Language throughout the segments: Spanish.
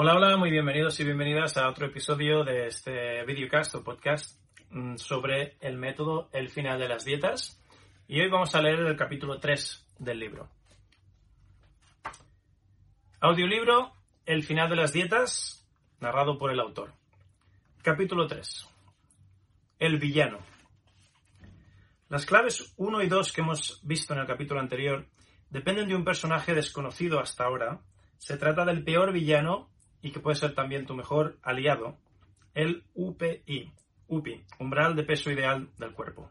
Hola, hola, muy bienvenidos y bienvenidas a otro episodio de este videocast o podcast mm, sobre el método El final de las dietas. Y hoy vamos a leer el capítulo 3 del libro. Audiolibro El final de las dietas, narrado por el autor. Capítulo 3. El villano. Las claves 1 y 2 que hemos visto en el capítulo anterior dependen de un personaje desconocido hasta ahora. Se trata del peor villano y que puede ser también tu mejor aliado, el UPI, UPI, umbral de peso ideal del cuerpo.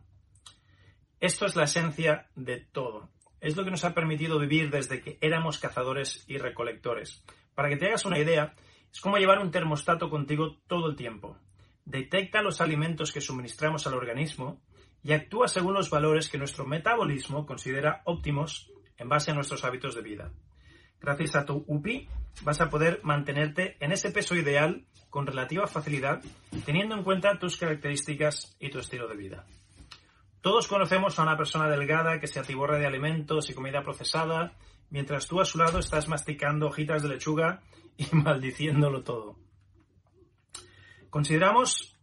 Esto es la esencia de todo. Es lo que nos ha permitido vivir desde que éramos cazadores y recolectores. Para que te hagas una idea, es como llevar un termostato contigo todo el tiempo. Detecta los alimentos que suministramos al organismo y actúa según los valores que nuestro metabolismo considera óptimos en base a nuestros hábitos de vida. Gracias a tu UPI vas a poder mantenerte en ese peso ideal con relativa facilidad, teniendo en cuenta tus características y tu estilo de vida. Todos conocemos a una persona delgada que se atiborra de alimentos y comida procesada, mientras tú a su lado estás masticando hojitas de lechuga y maldiciéndolo todo. Consideramos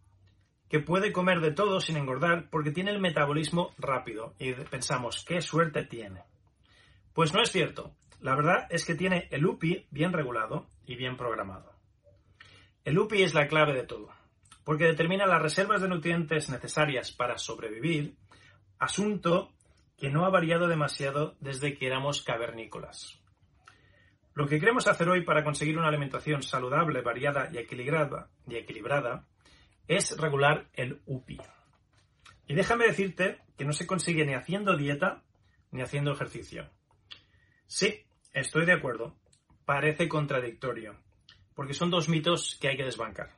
que puede comer de todo sin engordar porque tiene el metabolismo rápido y pensamos, qué suerte tiene. Pues no es cierto. La verdad es que tiene el UPI bien regulado y bien programado. El UPI es la clave de todo, porque determina las reservas de nutrientes necesarias para sobrevivir, asunto que no ha variado demasiado desde que éramos cavernícolas. Lo que queremos hacer hoy para conseguir una alimentación saludable, variada y equilibrada, y equilibrada es regular el UPI. Y déjame decirte que no se consigue ni haciendo dieta ni haciendo ejercicio. Sí, estoy de acuerdo. Parece contradictorio, porque son dos mitos que hay que desbancar.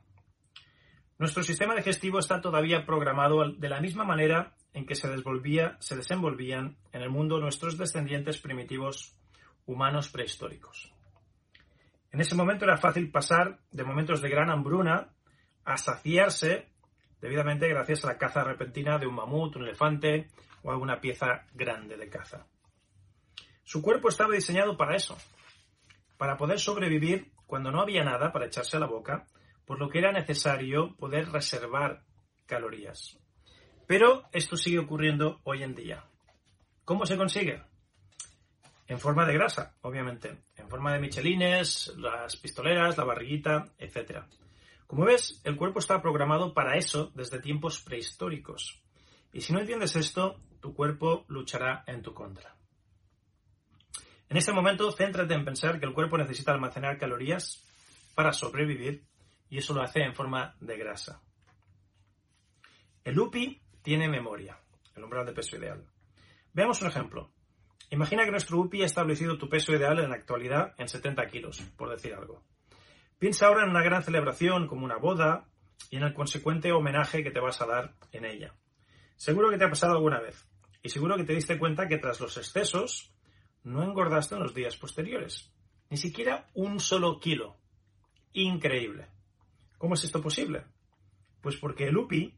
Nuestro sistema digestivo está todavía programado de la misma manera en que se, se desenvolvían en el mundo nuestros descendientes primitivos humanos prehistóricos. En ese momento era fácil pasar de momentos de gran hambruna a saciarse debidamente gracias a la caza repentina de un mamut, un elefante o alguna pieza grande de caza. Su cuerpo estaba diseñado para eso, para poder sobrevivir cuando no había nada para echarse a la boca, por lo que era necesario poder reservar calorías. Pero esto sigue ocurriendo hoy en día. ¿Cómo se consigue? En forma de grasa, obviamente, en forma de michelines, las pistoleras, la barriguita, etc. Como ves, el cuerpo está programado para eso desde tiempos prehistóricos. Y si no entiendes esto, tu cuerpo luchará en tu contra. En este momento, céntrate en pensar que el cuerpo necesita almacenar calorías para sobrevivir y eso lo hace en forma de grasa. El UPI tiene memoria, el umbral de peso ideal. Veamos un ejemplo. Imagina que nuestro UPI ha establecido tu peso ideal en la actualidad en 70 kilos, por decir algo. Piensa ahora en una gran celebración como una boda y en el consecuente homenaje que te vas a dar en ella. Seguro que te ha pasado alguna vez y seguro que te diste cuenta que tras los excesos no engordaste en los días posteriores. Ni siquiera un solo kilo. Increíble. ¿Cómo es esto posible? Pues porque el UPI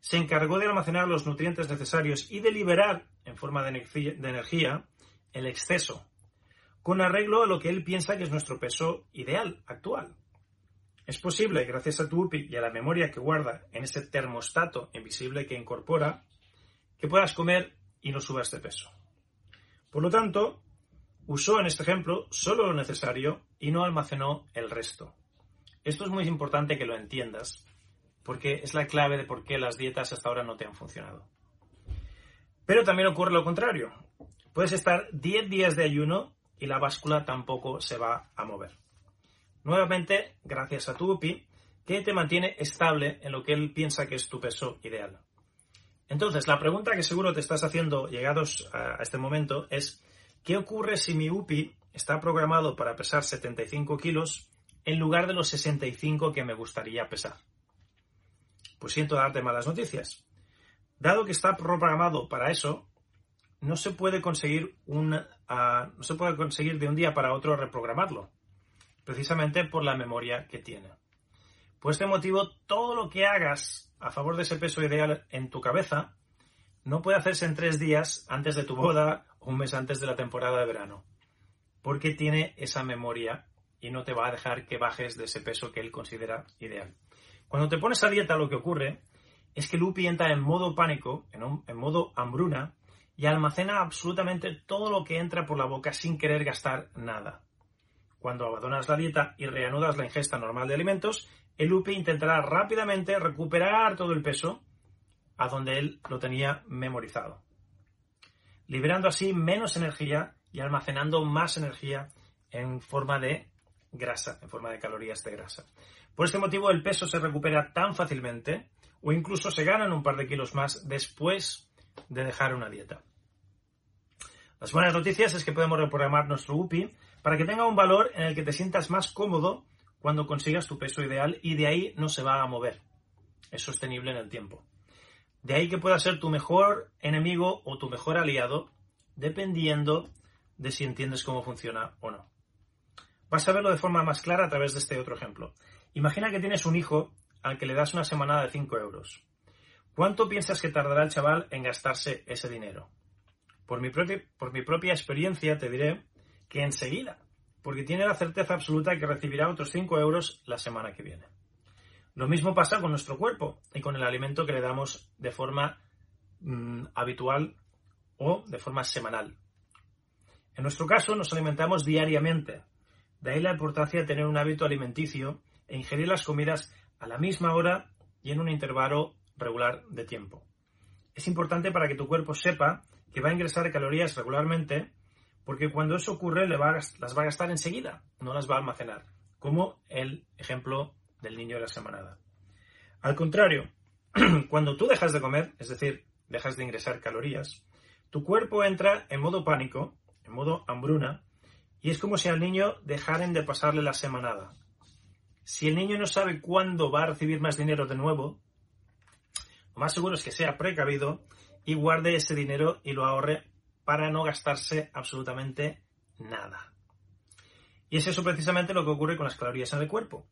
se encargó de almacenar los nutrientes necesarios y de liberar en forma de energía el exceso, con arreglo a lo que él piensa que es nuestro peso ideal actual. Es posible, gracias a tu UPI y a la memoria que guarda en ese termostato invisible que incorpora, que puedas comer y no subas de peso. Por lo tanto, Usó en este ejemplo solo lo necesario y no almacenó el resto. Esto es muy importante que lo entiendas, porque es la clave de por qué las dietas hasta ahora no te han funcionado. Pero también ocurre lo contrario. Puedes estar 10 días de ayuno y la báscula tampoco se va a mover. Nuevamente, gracias a tu UPI, que te mantiene estable en lo que él piensa que es tu peso ideal. Entonces, la pregunta que seguro te estás haciendo llegados a este momento es, ¿qué ocurre si mi UPI está programado para pesar 75 kilos en lugar de los 65 que me gustaría pesar? Pues siento darte malas noticias. Dado que está programado para eso, no se puede conseguir un, ah, no se puede conseguir de un día para otro reprogramarlo, precisamente por la memoria que tiene. Por este motivo, todo lo que hagas a favor de ese peso ideal en tu cabeza no puede hacerse en tres días antes de tu boda un mes antes de la temporada de verano, porque tiene esa memoria y no te va a dejar que bajes de ese peso que él considera ideal. Cuando te pones a dieta lo que ocurre es que Lupi entra en modo pánico, en, en modo hambruna, y almacena absolutamente todo lo que entra por la boca sin querer gastar nada. Cuando abandonas la dieta y reanudas la ingesta normal de alimentos, el UPI intentará rápidamente recuperar todo el peso a donde él lo tenía memorizado, liberando así menos energía y almacenando más energía en forma de grasa, en forma de calorías de grasa. Por este motivo el peso se recupera tan fácilmente o incluso se ganan un par de kilos más después de dejar una dieta. Las buenas noticias es que podemos reprogramar nuestro UPI para que tenga un valor en el que te sientas más cómodo cuando consigas tu peso ideal y de ahí no se va a mover. Es sostenible en el tiempo. De ahí que pueda ser tu mejor enemigo o tu mejor aliado, dependiendo de si entiendes cómo funciona o no. Vas a verlo de forma más clara a través de este otro ejemplo. Imagina que tienes un hijo al que le das una semanada de 5 euros. ¿Cuánto piensas que tardará el chaval en gastarse ese dinero? Por mi, por mi propia experiencia te diré que enseguida, porque tiene la certeza absoluta de que recibirá otros 5 euros la semana que viene. Lo mismo pasa con nuestro cuerpo y con el alimento que le damos de forma mm, habitual o de forma semanal. En nuestro caso nos alimentamos diariamente. De ahí la importancia de tener un hábito alimenticio e ingerir las comidas a la misma hora y en un intervalo regular de tiempo. Es importante para que tu cuerpo sepa que va a ingresar calorías regularmente porque cuando eso ocurre le las va a gastar enseguida, no las va a almacenar, como el ejemplo del niño de la semanada. Al contrario, cuando tú dejas de comer, es decir, dejas de ingresar calorías, tu cuerpo entra en modo pánico, en modo hambruna, y es como si al niño dejaran de pasarle la semanada. Si el niño no sabe cuándo va a recibir más dinero de nuevo, lo más seguro es que sea precavido y guarde ese dinero y lo ahorre para no gastarse absolutamente nada. Y es eso precisamente lo que ocurre con las calorías en el cuerpo.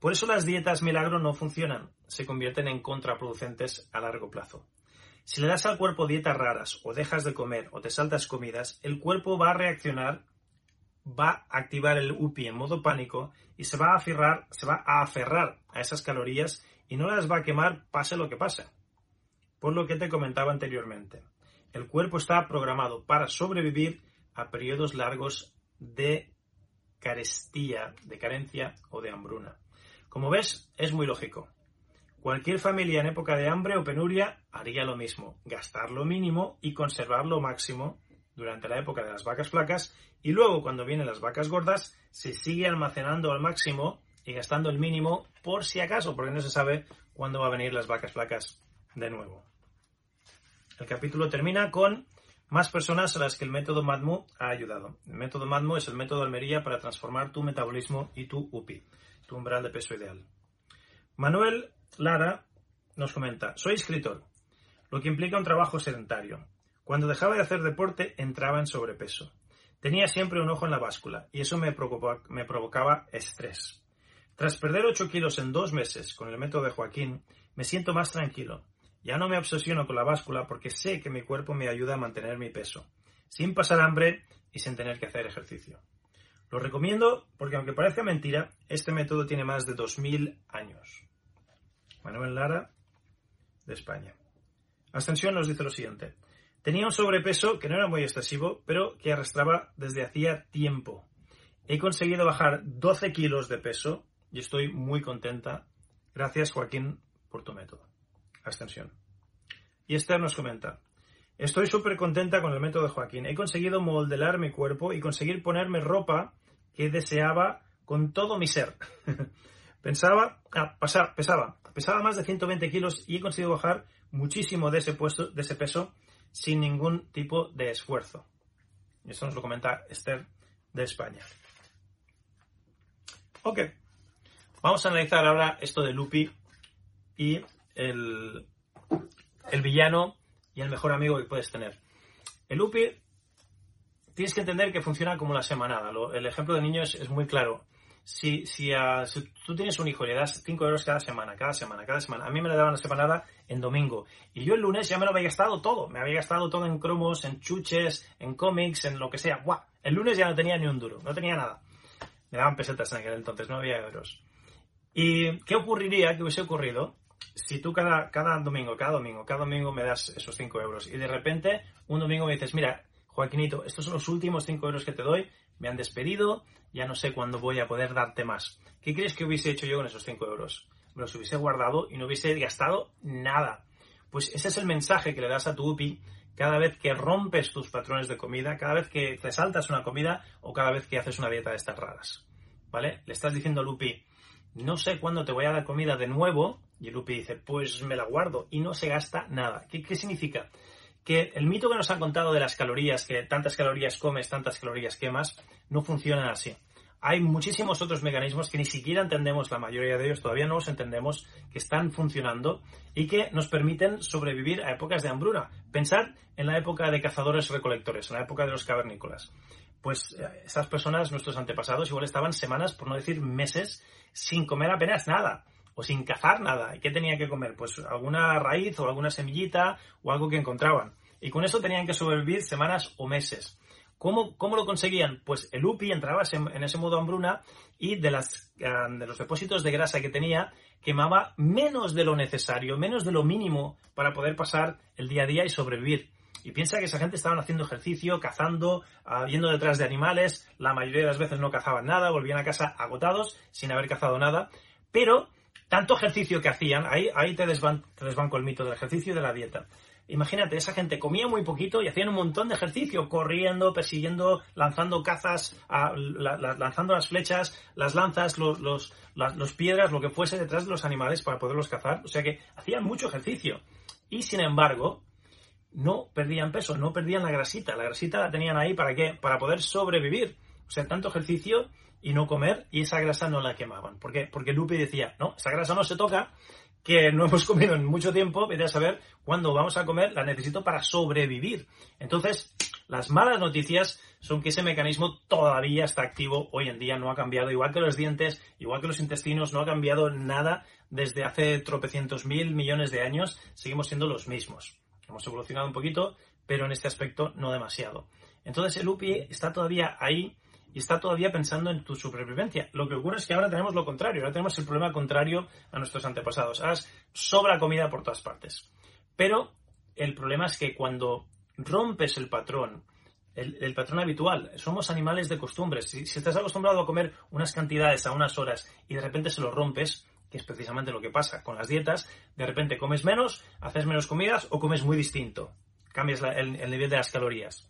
Por eso las dietas milagro no funcionan, se convierten en contraproducentes a largo plazo. Si le das al cuerpo dietas raras o dejas de comer o te saltas comidas, el cuerpo va a reaccionar, va a activar el UPI en modo pánico y se va a aferrar, se va a aferrar a esas calorías y no las va a quemar pase lo que pase. Por lo que te comentaba anteriormente. El cuerpo está programado para sobrevivir a periodos largos de carestía, de carencia o de hambruna. Como ves, es muy lógico. Cualquier familia en época de hambre o penuria haría lo mismo, gastar lo mínimo y conservar lo máximo durante la época de las vacas flacas y luego cuando vienen las vacas gordas se sigue almacenando al máximo y gastando el mínimo por si acaso, porque no se sabe cuándo va a venir las vacas flacas de nuevo. El capítulo termina con más personas a las que el método MADMU ha ayudado. El método MADMU es el método Almería para transformar tu metabolismo y tu UPI, tu umbral de peso ideal. Manuel Lara nos comenta, soy escritor, lo que implica un trabajo sedentario. Cuando dejaba de hacer deporte entraba en sobrepeso. Tenía siempre un ojo en la báscula y eso me, provocaba estrés. Tras perder 8 kilos en dos meses con el método de Joaquín, me siento más tranquilo. Ya no me obsesiono con la báscula porque sé que mi cuerpo me ayuda a mantener mi peso, sin pasar hambre y sin tener que hacer ejercicio. Lo recomiendo porque aunque parezca mentira, este método tiene más de 2.000 años. Manuel Lara, de España. Ascensión nos dice lo siguiente. Tenía un sobrepeso que no era muy excesivo, pero que arrastraba desde hacía tiempo. He conseguido bajar 12 kilos de peso y estoy muy contenta. Gracias, Joaquín, por tu método. Ascensión. Y Esther nos comenta, estoy súper contenta con el método de Joaquín. He conseguido modelar mi cuerpo y conseguir ponerme ropa que deseaba con todo mi ser. Pensaba, ah, pasaba, pesaba, pesaba más de 120 kilos y he conseguido bajar muchísimo de ese, de ese peso sin ningún tipo de esfuerzo. Y esto nos lo comenta Esther de España. Ok, vamos a analizar ahora esto de Lupi y el, el villano y el mejor amigo que puedes tener. El Lupi tienes que entender que funciona como la semanada. el ejemplo de niño es, muy claro. Si, si, tú tienes un hijo y le das 5 euros cada semana, cada semana, cada semana, a mí me le daban la semanada en domingo. Y yo el lunes ya me lo había gastado todo. Me había gastado todo en cromos, en chuches, en cómics, en lo que sea. ¡Buah! El lunes ya no tenía ni un duro, no tenía nada. Me daban pesetas en aquel entonces, no había euros. ¿Y qué ocurriría, qué hubiese ocurrido si tú cada, cada domingo, cada domingo, cada domingo me das esos 5 euros y de repente un domingo me dices, mira, Joaquinito, estos son los últimos 5 euros que te doy, me han despedido, ya no sé cuándo voy a poder darte más. ¿Qué crees que hubiese hecho yo con esos 5 euros? Me los hubiese guardado y no hubiese gastado nada. Pues ese es el mensaje que le das a tu UPI cada vez que rompes tus patrones de comida, cada vez que te saltas una comida o cada vez que haces una dieta de estas raras. ¿Vale? Le estás diciendo a Lupi, no sé cuándo te voy a dar comida de nuevo, y Lupi dice, pues me la guardo y no se gasta nada. ¿Qué, ¿Qué, significa? Que el mito que nos han contado de las calorías, que tantas calorías comes, tantas calorías quemas, no funciona así. Hay muchísimos otros mecanismos que ni siquiera entendemos, la mayoría de ellos todavía no los entendemos, que están funcionando y que nos permiten sobrevivir a épocas de hambruna. Pensar en la época de cazadores-recolectores, en la época de los cavernícolas. Pues eh, esas personas, nuestros antepasados, igual estaban semanas, por no decir meses, sin comer apenas nada o sin cazar nada. ¿Y qué tenía que comer? Pues alguna raíz o alguna semillita o algo que encontraban. Y con eso tenían que sobrevivir semanas o meses. ¿Cómo, cómo lo conseguían? Pues el UPI entraba en ese modo hambruna y de, las, de los depósitos de grasa que tenía quemaba menos de lo necesario, menos de lo mínimo para poder pasar el día a día y sobrevivir. Y piensa que esa gente estaban haciendo ejercicio, cazando, ah, yendo detrás de animales, la mayoría de las veces no cazaban nada, volvían a casa agotados, sin haber cazado nada, pero tanto ejercicio que hacían, ahí, ahí te, desban, te desbanco el mito del ejercicio y de la dieta. Imagínate, esa gente comía muy poquito y hacían un montón de ejercicio, corriendo, persiguiendo, lanzando cazas, lanzando las flechas, las lanzas, los, los, los piedras, lo que fuese detrás de los animales para poderlos cazar. O sea que hacían mucho ejercicio. Y sin embargo, no perdían peso, no perdían la grasita. La grasita la tenían ahí para qué? Para poder sobrevivir. O sea, tanto ejercicio y no comer y esa grasa no la quemaban. ¿Por qué? Porque Lupe decía, no, esa grasa no se toca, que no hemos comido en mucho tiempo, vete a saber cuándo vamos a comer, la necesito para sobrevivir. Entonces, las malas noticias son que ese mecanismo todavía está activo hoy en día, no ha cambiado, igual que los dientes, igual que los intestinos, no ha cambiado nada desde hace tropecientos mil millones de años, seguimos siendo los mismos. Hemos evolucionado un poquito, pero en este aspecto no demasiado. Entonces el UPI está todavía ahí y está todavía pensando en tu supervivencia. Lo que ocurre es que ahora tenemos lo contrario, ahora tenemos el problema contrario a nuestros antepasados. Ahora sobra comida por todas partes. Pero el problema es que cuando rompes el patrón, el, patrón habitual, somos animales de costumbres. Si, estás acostumbrado a comer unas cantidades a unas horas y de repente se lo rompes, que es precisamente lo que pasa con las dietas, de repente comes menos, haces menos comidas o comes muy distinto. Cambias el nivel de las calorías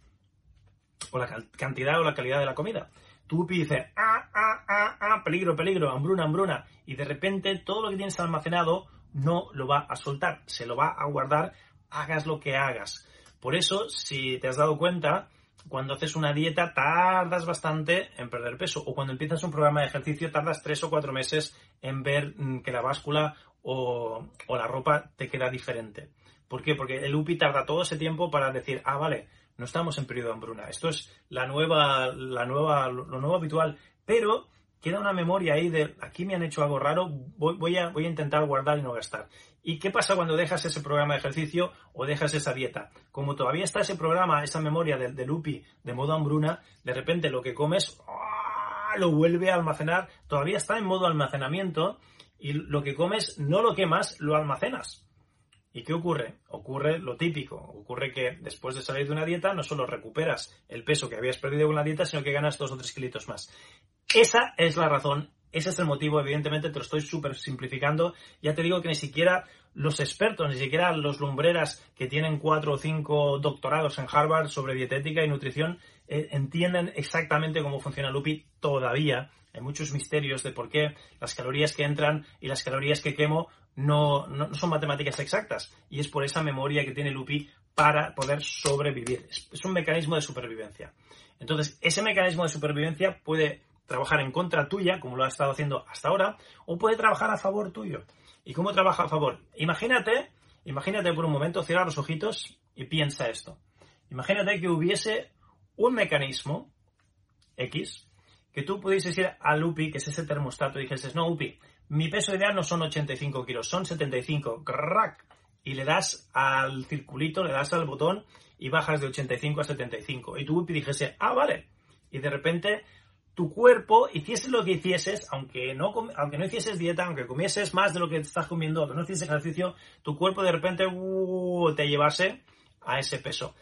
o la cantidad o la calidad de la comida. Tú dices, ah, ah, ah, ah, peligro, peligro, hambruna, hambruna, y de repente todo lo que tienes almacenado no lo va a soltar, se lo va a guardar, hagas lo que hagas. Por eso, si te has dado cuenta, cuando haces una dieta tardas bastante en perder peso, o cuando empiezas un programa de ejercicio tardas tres o cuatro meses en ver mm, que la báscula o, o la ropa te queda diferente. ¿Por qué? Porque el UPI tarda todo ese tiempo para decir, ah, vale, no estamos en periodo de hambruna. Esto es la nueva, la nueva, lo nuevo habitual. Pero queda una memoria ahí de aquí me han hecho algo raro, voy, a, voy a intentar guardar y no gastar. ¿Y qué pasa cuando dejas ese programa de ejercicio o dejas esa dieta? Como todavía está ese programa, esa memoria del, del UPI de modo hambruna, de repente lo que comes ¡ah! lo vuelve a almacenar, todavía está en modo almacenamiento y lo que comes no lo quemas, lo almacenas. ¿Y qué ocurre? Ocurre lo típico. Ocurre que después de salir de una dieta no solo recuperas el peso que habías perdido con la dieta, sino que ganas dos o tres kilitos más. Esa es la razón, ese es el motivo. Evidentemente te lo estoy súper simplificando. Ya te digo que ni siquiera los expertos, ni siquiera los lumbreras que tienen cuatro o cinco doctorados en Harvard sobre dietética y nutrición, eh, entienden exactamente cómo funciona Lupi todavía Hay muchos misterios de por qué las calorías que entran y las calorías que quemo no, no, son matemáticas exactas. Y es por esa memoria que tiene Lupi para poder sobrevivir. Es, un mecanismo de supervivencia. Entonces, ese mecanismo de supervivencia puede trabajar en contra tuya, como lo ha estado haciendo hasta ahora, o puede trabajar a favor tuyo. ¿Y cómo trabaja a favor? Imagínate, imagínate por un momento, cierra los ojitos y piensa esto. Imagínate que hubiese un mecanismo X que tú pudieses ir al UPI, que es ese termostato, y dijeses, no, UPI, mi peso ideal no son 85 kilos, son 75. ¡Crack! Y le das al circulito, le das al botón y bajas de 85 a 75. Y tu UPI dijese, ah, vale. Y de repente tu cuerpo hiciese lo que hicieses, aunque no, aunque no hicieses dieta, aunque comieses más de lo que estás comiendo, aunque no hicieses ejercicio, tu cuerpo de repente uh, te llevase a ese peso.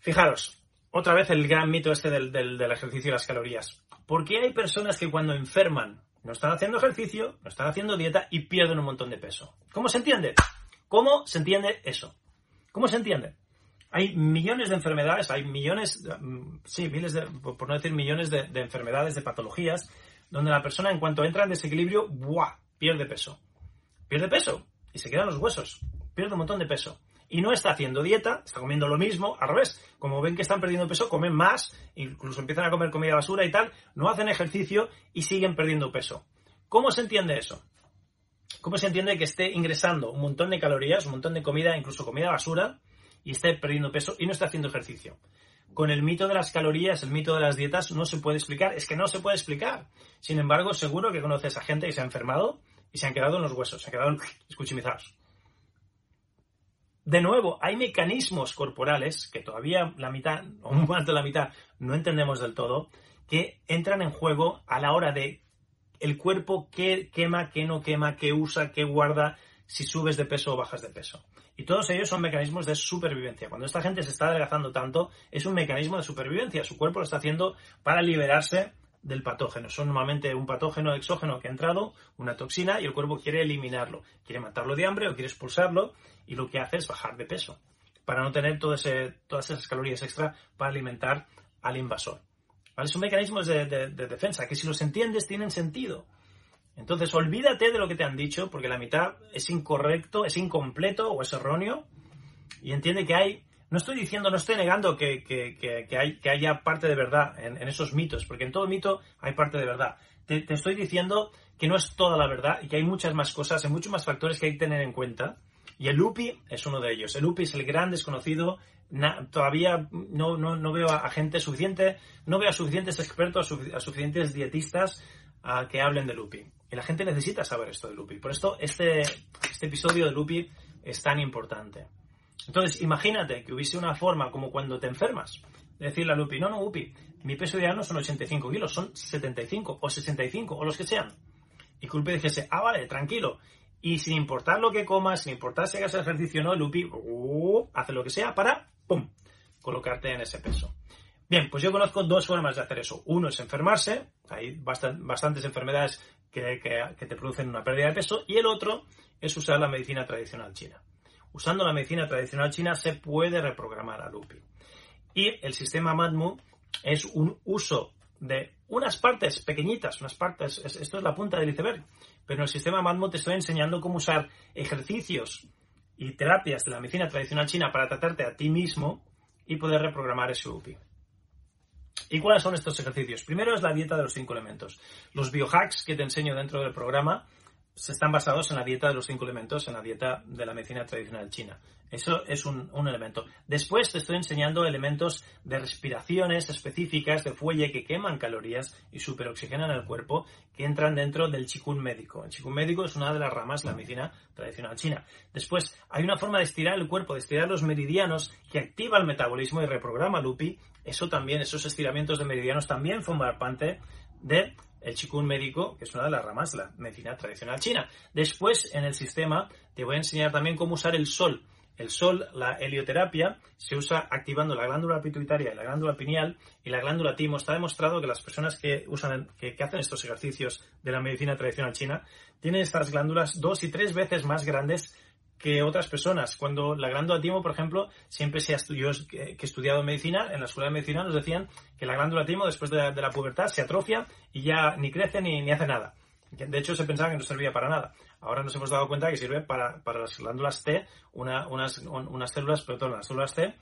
Fijaros, otra vez el gran mito este del, del, ejercicio y las calorías. ¿Por qué hay personas que cuando enferman no están haciendo ejercicio, no están haciendo dieta y pierden un montón de peso? ¿Cómo se entiende? ¿Cómo se entiende eso? ¿Cómo se entiende? hay millones de enfermedades, hay millones, mm, sí, miles de, por no decir millones de, enfermedades, de patologías, donde la persona en cuanto entra en desequilibrio, ¡buah! pierde peso. Pierde peso y se quedan los huesos. Pierde un montón de peso. Y no está haciendo dieta, está comiendo lo mismo, al revés. Como ven que están perdiendo peso, comen más, incluso empiezan a comer comida basura y tal, no hacen ejercicio y siguen perdiendo peso. ¿Cómo se entiende eso? ¿Cómo se entiende que esté ingresando un montón de calorías, un montón de comida, incluso comida basura, y esté perdiendo peso y no está haciendo ejercicio. Con el mito de las calorías, el mito de las dietas, no se puede explicar. Es que no se puede explicar. Sin embargo, seguro que conoces a gente que se ha enfermado y se han quedado en los huesos, se han quedado escuchimizados. De nuevo, hay mecanismos corporales que todavía la mitad, o más de la mitad, no entendemos del todo, que entran en juego a la hora de el cuerpo qué quema, qué no quema, qué usa, qué guarda, si subes de peso o bajas de peso. Y todos ellos son mecanismos de supervivencia. Cuando esta gente se está adelgazando tanto, es un mecanismo de supervivencia. Su cuerpo lo está haciendo para liberarse del patógeno. Son normalmente un patógeno exógeno que ha entrado, una toxina, y el cuerpo quiere eliminarlo. Quiere matarlo de hambre o quiere expulsarlo, y lo que hace es bajar de peso, para no tener todas esas calorías extra para alimentar al invasor. Son mecanismos de defensa que si los entiendes tienen sentido. Entonces, olvídate de lo que te han dicho, porque la mitad es incorrecto, es incompleto o es erróneo, y entiende que hay, no estoy diciendo, no estoy negando que, hay, que haya parte de verdad en, esos mitos, porque en todo mito hay parte de verdad. Te, estoy diciendo que no es toda la verdad y que hay muchas más cosas, hay muchos más factores que hay que tener en cuenta, y el UPI es uno de ellos. El UPI es el gran desconocido, todavía no, no, veo a, gente suficiente, no veo a suficientes expertos, a suficientes dietistas que hablen de Lupi. Y la gente necesita saber esto de Lupi. Por esto este, este episodio de Lupi es tan importante. Entonces, imagínate que hubiese una forma como cuando te enfermas, de decirle a Lupi, no, no, Lupi, mi peso ideal no son 85 kilos, son 75 o 65 o los que sean. Y que Lupi dijese, ah, vale, tranquilo. Y sin importar lo que comas, sin importar si hagas ejercicio o no, Lupi uh, hace lo que sea para, ¡pum!, colocarte en ese peso. Bien, pues yo conozco dos formas de hacer eso. Uno es enfermarse, hay bastantes enfermedades que, te producen una pérdida de peso, y el otro es usar la medicina tradicional china. Usando la medicina tradicional china se puede reprogramar a Lupi. Y el sistema MADMU es un uso de unas partes pequeñitas, unas partes, esto es la punta del iceberg, pero en el sistema MADMU te estoy enseñando cómo usar ejercicios y terapias de la medicina tradicional china para tratarte a ti mismo y poder reprogramar ese Lupi. ¿Y cuáles son estos ejercicios? Primero es la dieta de los cinco elementos. Los biohacks que te enseño dentro del programa se están basados en la dieta de los cinco elementos, en la dieta de la medicina tradicional china. Eso es un, elemento. Después te estoy enseñando elementos de respiraciones específicas de fuelle que queman calorías y superoxigenan el cuerpo que entran dentro del chikun médico. El chikun médico es una de las ramas de la medicina tradicional china. Después hay una forma de estirar el cuerpo, de estirar los meridianos que activa el metabolismo y reprograma Lupi. Eso también, esos estiramientos de meridianos también forman parte de el chikun médico, que es una de las ramas de la medicina tradicional china. Después, en el sistema, te voy a enseñar también cómo usar el sol. El sol, la helioterapia, se usa activando la glándula pituitaria y la glándula pineal y la glándula timo. Está demostrado que las personas que, usan, que, hacen estos ejercicios de la medicina tradicional china tienen estas glándulas dos y tres veces más grandes que otras personas. Cuando la glándula timo, por ejemplo, siempre se ha yo que he estudiado medicina, en la escuela de medicina nos decían que la glándula timo después de la, pubertad se atrofia y ya ni crece ni, ni, hace nada. De hecho, se pensaba que no servía para nada. Ahora nos hemos dado cuenta que sirve para, para las glándulas T, una, unas, unas células, perdón, las células T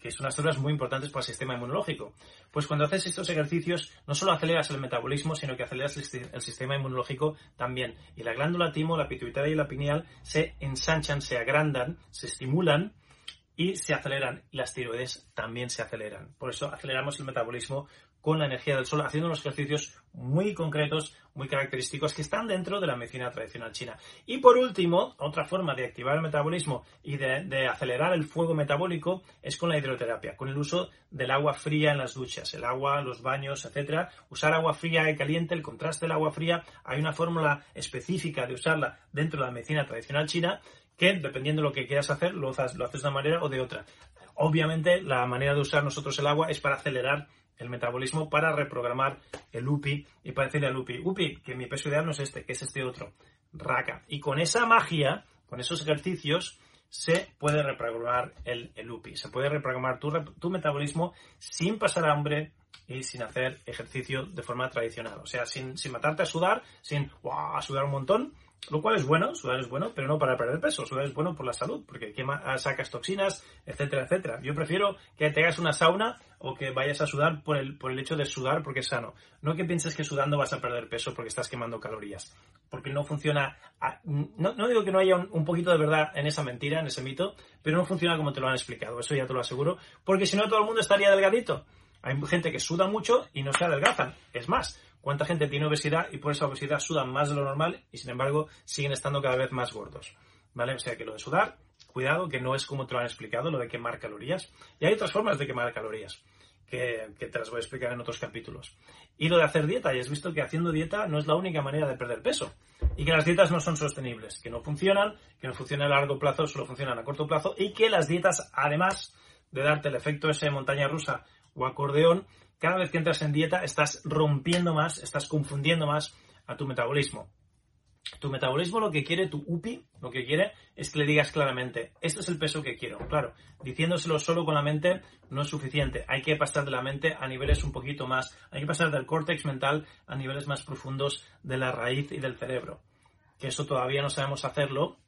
que son unas células muy importantes para el sistema inmunológico. Pues cuando haces estos ejercicios, no solo aceleras el metabolismo, sino que aceleras el, sistema inmunológico también. Y la glándula timo, la pituitaria y la pineal se ensanchan, se agrandan, se estimulan y se aceleran. Y las tiroides también se aceleran. Por eso aceleramos el metabolismo con la energía del sol, haciendo unos ejercicios muy concretos, muy característicos, que están dentro de la medicina tradicional china. Y por último, otra forma de activar el metabolismo y de, acelerar el fuego metabólico es con la hidroterapia, con el uso del agua fría en las duchas, el agua, los baños, etcétera. Usar agua fría y caliente, el contraste del agua fría, hay una fórmula específica de usarla dentro de la medicina tradicional china que dependiendo de lo que quieras hacer, lo haces, lo haces de una manera o de otra. Obviamente, la manera de usar nosotros el agua es para acelerar el metabolismo para reprogramar el UPI y para decirle al UPI, UPI, que mi peso ideal no es este, que es este otro. Raca. Y con esa magia, con esos ejercicios, se puede reprogramar el, UPI. Se puede reprogramar tu, tu, metabolismo sin pasar hambre y sin hacer ejercicio de forma tradicional. O sea, sin, sin matarte a sudar, sin a sudar un montón, lo cual es bueno, sudar es bueno, pero no para perder peso, sudar es bueno por la salud, porque quema, sacas toxinas, etcétera, etcétera. Yo prefiero que te hagas una sauna o que vayas a sudar por el, por el hecho de sudar porque es sano. No que pienses que sudando vas a perder peso porque estás quemando calorías. Porque no funciona. No, no digo que no haya un, un, poquito de verdad en esa mentira, en ese mito, pero no funciona como te lo han explicado. Eso ya te lo aseguro. Porque si no, todo el mundo estaría delgadito. Hay gente que suda mucho y no se adelgazan. Es más, cuánta gente tiene obesidad y por esa obesidad sudan más de lo normal y sin embargo siguen estando cada vez más gordos. ¿Vale? O sea que lo de sudar, cuidado, que no es como te lo han explicado, lo de quemar calorías. Y hay otras formas de quemar calorías, que, te las voy a explicar en otros capítulos. Y lo de hacer dieta, y has visto que haciendo dieta no es la única manera de perder peso. Y que las dietas no son sostenibles, que no funcionan, que no funcionan a largo plazo, solo funcionan a corto plazo, y que las dietas, además de darte el efecto ese montaña rusa o acordeón, cada vez que entras en dieta estás rompiendo más, estás confundiendo más a tu metabolismo. Tu metabolismo lo que quiere, tu UPI, lo que quiere es que le digas claramente, este es el peso que quiero. Claro, diciéndoselo solo con la mente no es suficiente. Hay que pasar de la mente a niveles un poquito más, hay que pasar del córtex mental a niveles más profundos de la raíz y del cerebro. Que eso todavía no sabemos hacerlo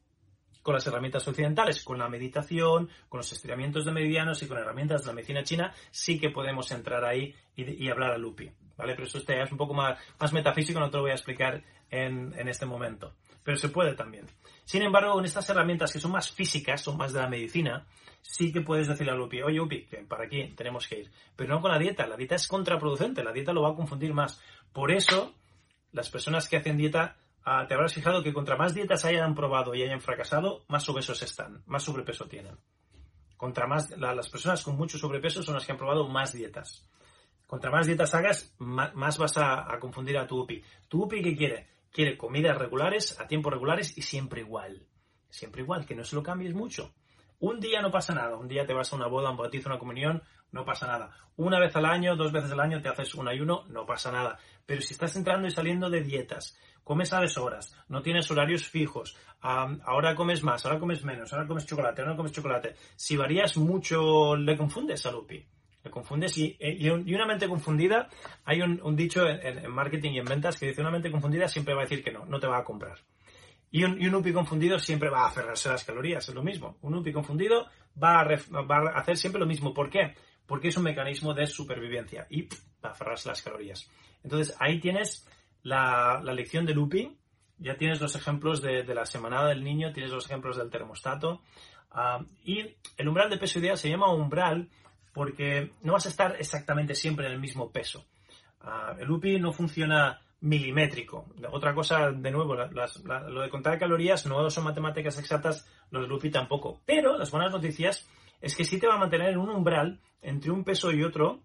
con las herramientas occidentales, con la meditación, con los estiramientos de meridianos y con herramientas de la medicina china, sí que podemos entrar ahí y, hablar a Lupi. ¿Vale? Pero eso este es un poco más, más metafísico, no te lo voy a explicar en, en este momento. Pero se puede también. Sin embargo, con estas herramientas que son más físicas, son más de la medicina, sí que puedes decirle a Lupi, oye Lupi, para aquí tenemos que ir. Pero no con la dieta, la dieta es contraproducente, la dieta lo va a confundir más. Por eso, las personas que hacen dieta Ah, te habrás fijado que contra más dietas hayan probado y hayan fracasado, más obesos están, más sobrepeso tienen. Contra más, las personas con mucho sobrepeso son las que han probado más dietas. Contra más dietas hagas, más, vas a, confundir a tu UPI. ¿Tu UPI qué quiere? Quiere comidas regulares, a tiempos regulares y siempre igual. Siempre igual, que no se lo cambies mucho. Un día no pasa nada. Un día te vas a una boda, un bautizo, una comunión, no pasa nada. Una vez al año, dos veces al año te haces un ayuno, no pasa nada. Pero si estás entrando y saliendo de dietas, comes a deshoras, no tienes horarios fijos, ahora comes más, ahora comes menos, ahora comes chocolate, ahora comes chocolate. Si varías mucho, le confundes a Lupi. Le confundes y, y, una mente confundida, hay un, dicho en, marketing y en ventas que dice una mente confundida siempre va a decir que no, no te va a comprar. Y un, y UPI confundido siempre va a aferrarse a las calorías, es lo mismo. Un UPI confundido va a, va a hacer siempre lo mismo. ¿Por qué? Porque es un mecanismo de supervivencia y va a aferrarse las calorías. Entonces ahí tienes la, lección de Lupi, ya tienes los ejemplos de, la semanada del niño, tienes los ejemplos del termostato. Ah, y el umbral de peso ideal se llama umbral porque no vas a estar exactamente siempre en el mismo peso. Ah, el UPI no funciona milimétrico. Otra cosa, de nuevo, lo de contar calorías no son matemáticas exactas, los de UPI tampoco. Pero las buenas noticias es que sí te va a mantener en un umbral entre un peso y otro,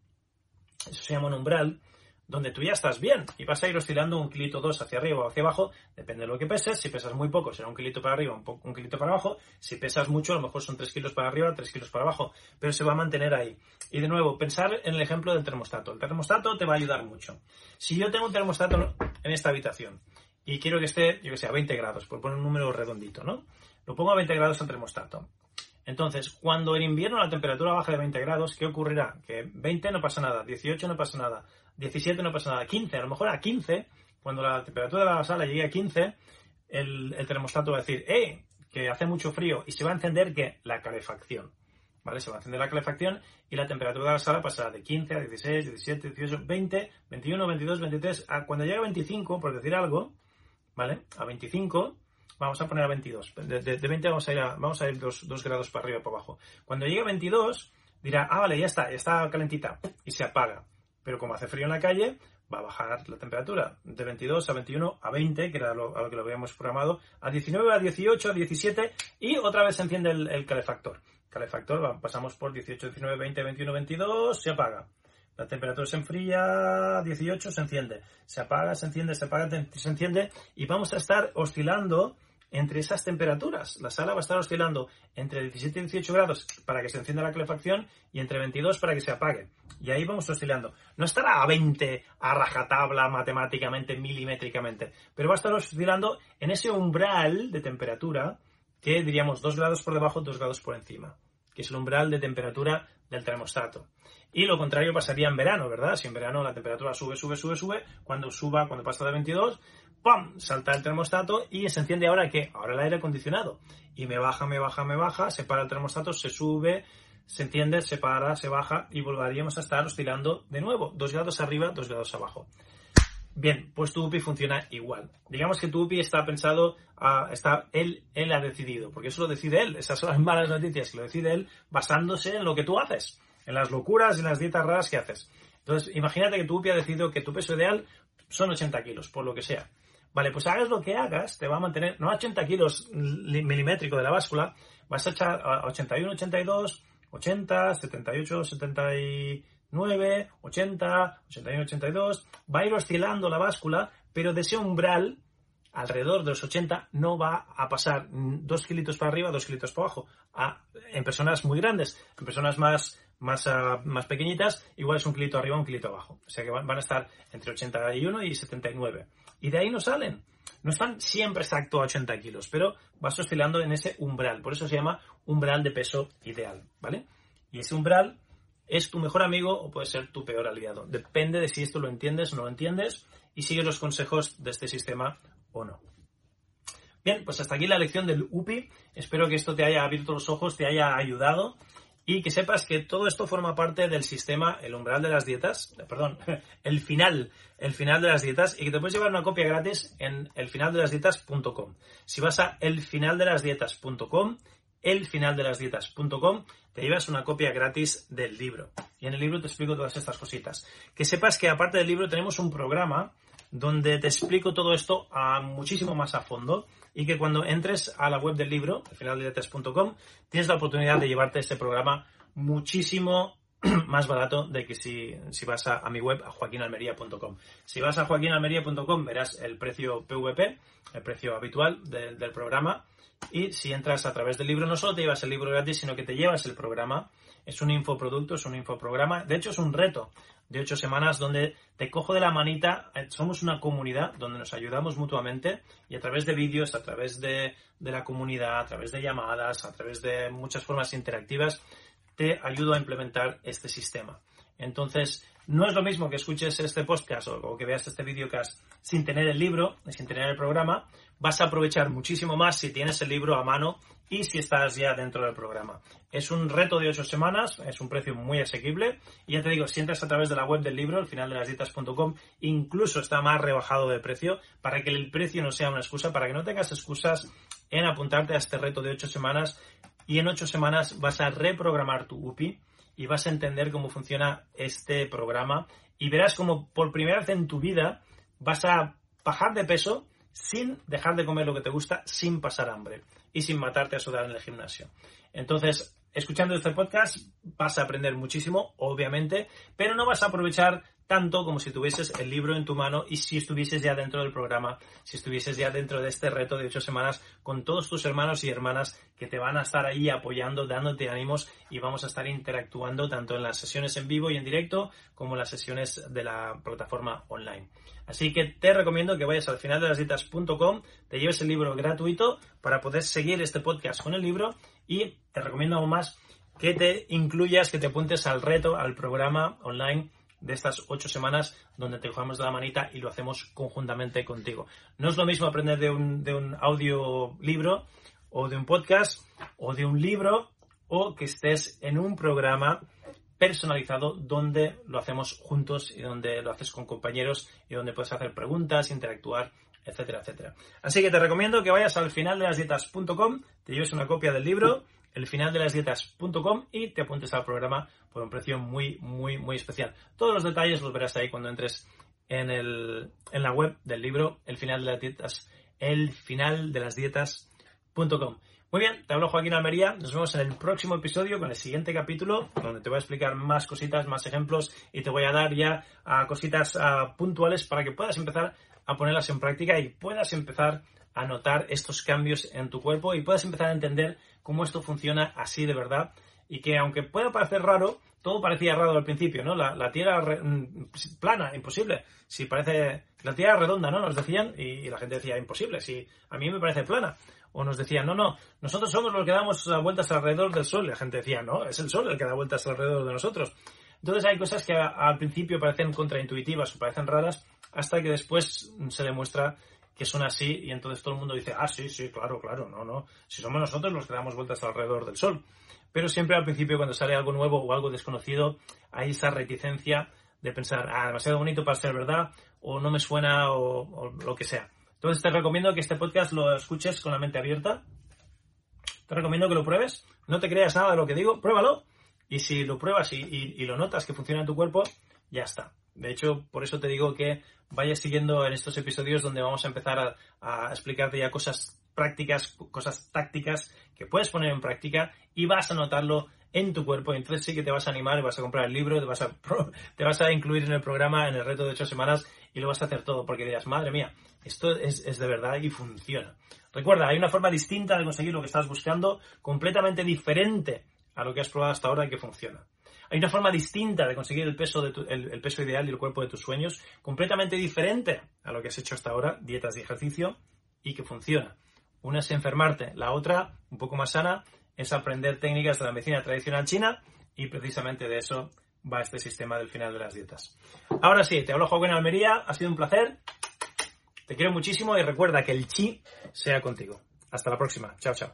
eso se llama un umbral, donde tú ya estás bien y vas a ir oscilando un kilito dos hacia arriba o hacia abajo, depende de lo que peses. Si pesas muy poco, será un kilito para arriba, un, un kilito para abajo. Si pesas mucho, a lo mejor son tres kilos para arriba, tres kilos para abajo, pero se va a mantener ahí. Y de nuevo, pensar en el ejemplo del termostato. El termostato te va a ayudar mucho. Si yo tengo un termostato en esta habitación y quiero que esté, yo que sé, a 20 grados, por poner un número redondito, ¿no? Lo pongo a 20 grados al termostato. Entonces, cuando en invierno la temperatura baja de 20 grados, ¿qué ocurrirá? Que 20 no pasa nada, 18 no pasa nada, 17 no pasa nada, 15, a lo mejor a 15, cuando la temperatura de la sala llegue a 15, el, termostato va a decir, ¡eh! que hace mucho frío y se va a encender que la calefacción. ¿Vale? Se va a encender la calefacción y la temperatura de la sala pasará de 15 a 16, 17, 18, 20, 21, 22, 23, a cuando llegue a 25, por decir algo, ¿vale? A 25, vamos a poner a 22. De, de, de 20 vamos a ir, a, vamos a ir dos, dos, grados para arriba o para abajo. Cuando llegue a 22, dirá, ah, vale, ya está, está calentita, y se apaga. Pero como hace frío en la calle, va a bajar la temperatura de 22 a 21 a 20, que era lo, a lo que lo habíamos programado, a 19, a 18, a 17 y otra vez se enciende el, el calefactor. Calefactor, pasamos por 18, 19, 20, 21, 22, se apaga. La temperatura se enfría, 18 se enciende, se apaga, se enciende, se apaga, se enciende y vamos a estar oscilando entre esas temperaturas. La sala va a estar oscilando entre 17 y 18 grados para que se encienda la calefacción y entre 22 para que se apague. Y ahí vamos oscilando. No estará a 20 a rajatabla matemáticamente, milimétricamente, pero va a estar oscilando en ese umbral de temperatura que diríamos 2 grados por debajo, 2 grados por encima, que es el umbral de temperatura del termostato. Y lo contrario pasaría en verano, ¿verdad? Si en verano la temperatura sube, sube, sube, sube, cuando suba, cuando pasa de 22, ¡pam! Salta el termostato y se enciende ahora que ahora el aire acondicionado. Y me baja, me baja, me baja, se para el termostato, se sube, se enciende, se para, se baja y volveríamos a estar oscilando de nuevo, dos grados arriba, dos grados abajo. Bien, pues tu UPI funciona igual. Digamos que tu UPI está pensado, a, está, él, él ha decidido, porque eso lo decide él, esas son las malas noticias, que lo decide él basándose en lo que tú haces, en las locuras en las dietas raras que haces. Entonces, imagínate que tu UPI ha decidido que tu peso ideal son 80 kilos, por lo que sea. Vale, pues hagas lo que hagas, te va a mantener, no a 80 kilos milimétrico de la báscula, vas a echar a 81, 82, 80, 78, 79, 80, 81, 82, va a ir oscilando la báscula, pero de ese umbral, alrededor de los 80, no va a pasar 2 kilitos para arriba, 2 kilitos para abajo. En personas muy grandes, en personas más, más, uh, más pequeñitas, igual es un kilito arriba, un kilito abajo. O sea que van a estar entre 81 y 79 y de ahí no salen. No están siempre exacto a 80 kilos, pero vas oscilando en ese umbral. Por eso se llama umbral de peso ideal, ¿vale? Y ese umbral es tu mejor amigo o puede ser tu peor aliado. Depende de si esto lo entiendes o no lo entiendes y sigues los consejos de este sistema o no. Bien, pues hasta aquí la lección del UPI. Espero que esto te haya abierto los ojos, te haya ayudado y que sepas que todo esto forma parte del sistema, el umbral de las dietas, perdón, el final, el final de las dietas y que te puedes llevar una copia gratis en elfinaldelasdietas.com. Si vas a elfinaldelasdietas.com, elfinaldelasdietas.com, te llevas una copia gratis del libro. Y en el libro te explico todas estas cositas. Que sepas que aparte del libro tenemos un programa donde te explico todo esto a muchísimo más a fondo y que cuando entres a la web del libro, finaldiretes.com, tienes la oportunidad de llevarte este programa muchísimo más barato de que si, si vas a, mi web, a joaquinalmería.com. Si vas a joaquinalmería.com verás el precio PVP, el precio habitual de, del programa, y si entras a través del libro no solo te llevas el libro gratis, sino que te llevas el programa. Es un infoproducto, es un infoprograma. De hecho, es un reto de ocho semanas donde te cojo de la manita. Eh, somos una comunidad donde nos ayudamos mutuamente y a través de vídeos, a través de, de la comunidad, a través de llamadas, a través de muchas formas interactivas, te ayudo a implementar este sistema. Entonces, no es lo mismo que escuches este podcast o, que veas este videocast sin tener el libro, sin tener el programa. Vas a aprovechar muchísimo más si tienes el libro a mano y si estás ya dentro del programa. Es un reto de ocho semanas, es un precio muy asequible. Y ya te digo, si entras a través de la web del libro, al final de las dietas.com, incluso está más rebajado de precio para que el precio no sea una excusa, para que no tengas excusas en apuntarte a este reto de ocho semanas. Y en ocho semanas vas a reprogramar tu UPI y vas a entender cómo funciona este programa. Y verás como por primera vez en tu vida vas a bajar de peso sin dejar de comer lo que te gusta, sin pasar hambre y sin matarte a sudar en el gimnasio. Entonces, escuchando este podcast vas a aprender muchísimo, obviamente, pero no vas a aprovechar tanto como si tuvieses el libro en tu mano y si estuvieses ya dentro del programa, si estuvieses ya dentro de este reto de ocho semanas con todos tus hermanos y hermanas que te van a estar ahí apoyando, dándote ánimos y vamos a estar interactuando tanto en las sesiones en vivo y en directo como en las sesiones de la plataforma online. Así que te recomiendo que vayas al final de las dietas.com, te lleves el libro gratuito para poder seguir este podcast con el libro y te recomiendo aún más que te incluyas, que te apuntes al reto, al programa online de estas ocho semanas donde te cogemos de la manita y lo hacemos conjuntamente contigo. No es lo mismo aprender de un, de un audiolibro o de un podcast o de un libro o que estés en un programa personalizado donde lo hacemos juntos y donde lo haces con compañeros y donde puedes hacer preguntas, interactuar, etcétera, etcétera. Así que te recomiendo que vayas al final de las dietas.com, te lleves una copia del libro, el final de las dietas.com y te apuntes al programa por un precio muy, muy, muy especial. Todos los detalles los verás ahí cuando entres en, el, en la web del libro, el final de las dietas, el final de las dietas.com. Muy bien, te hablo Joaquín Almería. Nos vemos en el próximo episodio con el siguiente capítulo, donde te voy a explicar más cositas, más ejemplos y te voy a dar ya uh, cositas uh, puntuales para que puedas empezar a ponerlas en práctica y puedas empezar a notar estos cambios en tu cuerpo y puedas empezar a entender cómo esto funciona así de verdad y que aunque pueda parecer raro, todo parecía raro al principio, ¿no? La, la Tierra mm, plana, imposible. Si parece la Tierra redonda, ¿no? Nos decían y, la gente decía imposible. Si a mí me parece plana o nos decían, no, no, nosotros somos los que damos vueltas alrededor del Sol. La gente decía, no, es el Sol el que da vueltas alrededor de nosotros. Entonces hay cosas que al principio parecen contraintuitivas o parecen raras hasta que después se demuestra que son así y entonces todo el mundo dice, ah, sí, sí, claro, claro, no, no, si somos nosotros los que damos vueltas alrededor del Sol. Pero siempre al principio cuando sale algo nuevo o algo desconocido hay esa reticencia de pensar, ah, demasiado bonito para ser verdad o no me suena o, lo que sea. Entonces te recomiendo que este podcast lo escuches con la mente abierta. Te recomiendo que lo pruebes. No te creas nada de lo que digo, pruébalo. Y si lo pruebas y lo notas que funciona en tu cuerpo, ya está. De hecho, por eso te digo que vayas siguiendo en estos episodios donde vamos a empezar a, explicarte ya cosas prácticas, cosas tácticas que puedes poner en práctica y vas a notarlo en tu cuerpo. Entonces sí que te vas a animar vas a comprar el libro, te vas a, te vas a incluir en el programa, en el reto de ocho semanas y lo vas a hacer todo porque dirás, madre mía, esto es, es de verdad y funciona. Recuerda, hay una forma distinta de conseguir lo que estás buscando, completamente diferente a lo que has probado hasta ahora y que funciona. Hay una forma distinta de conseguir el peso, ideal y el cuerpo de tus sueños, completamente diferente a lo que has hecho hasta ahora, dietas y ejercicio, y que funciona. Una es enfermarte, la otra, un poco más sana, es aprender técnicas de la medicina tradicional china, y precisamente de eso va este sistema del final de las dietas. Ahora sí, te hablo Joaquín Almería, ha sido un placer. Te quiero muchísimo y recuerda que el chi sea contigo. Hasta la próxima. Chao, chao.